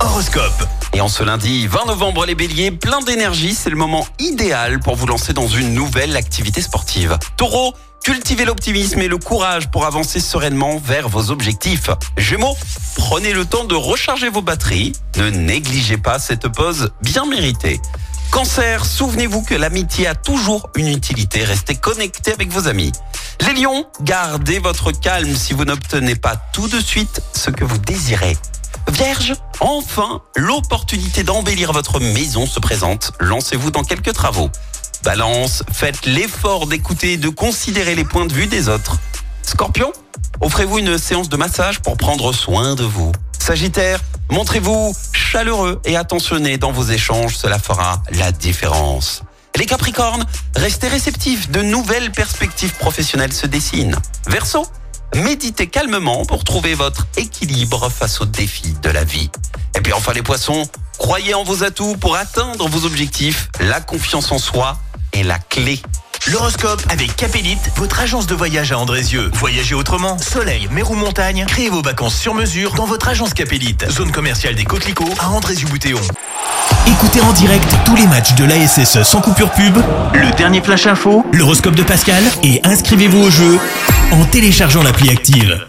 Horoscope. Et en ce lundi 20 novembre, les béliers, plein d'énergie, c'est le moment idéal pour vous lancer dans une nouvelle activité sportive. Taureau, cultivez l'optimisme et le courage pour avancer sereinement vers vos objectifs. Gémeaux, prenez le temps de recharger vos batteries. Ne négligez pas cette pause bien méritée. Cancer, souvenez-vous que l'amitié a toujours une utilité. Restez connecté avec vos amis. Les lions, gardez votre calme si vous n'obtenez pas tout de suite ce que vous désirez. Enfin, l'opportunité d'embellir votre maison se présente. Lancez-vous dans quelques travaux. Balance, faites l'effort d'écouter et de considérer les points de vue des autres. Scorpion, offrez-vous une séance de massage pour prendre soin de vous. Sagittaire, montrez-vous chaleureux et attentionné dans vos échanges, cela fera la différence. Les Capricornes, restez réceptifs, de nouvelles perspectives professionnelles se dessinent. Verseau, méditez calmement pour trouver votre équilibre face aux défis de la vie. Et puis enfin les Poissons, croyez en vos atouts pour atteindre vos objectifs. La confiance en soi est la clé. L'horoscope avec Capélite, votre agence de voyage à Andrézieux. Voyagez autrement, soleil, mer ou montagne, créez vos vacances sur mesure dans votre agence Capélite. Zone commerciale des Coquelicots à Andrézieux-Boutéon. Écoutez en direct tous les matchs de l'ASSE sans coupure pub, le dernier flash info, l'horoscope de Pascal et inscrivez-vous au jeu en téléchargeant l'appli active.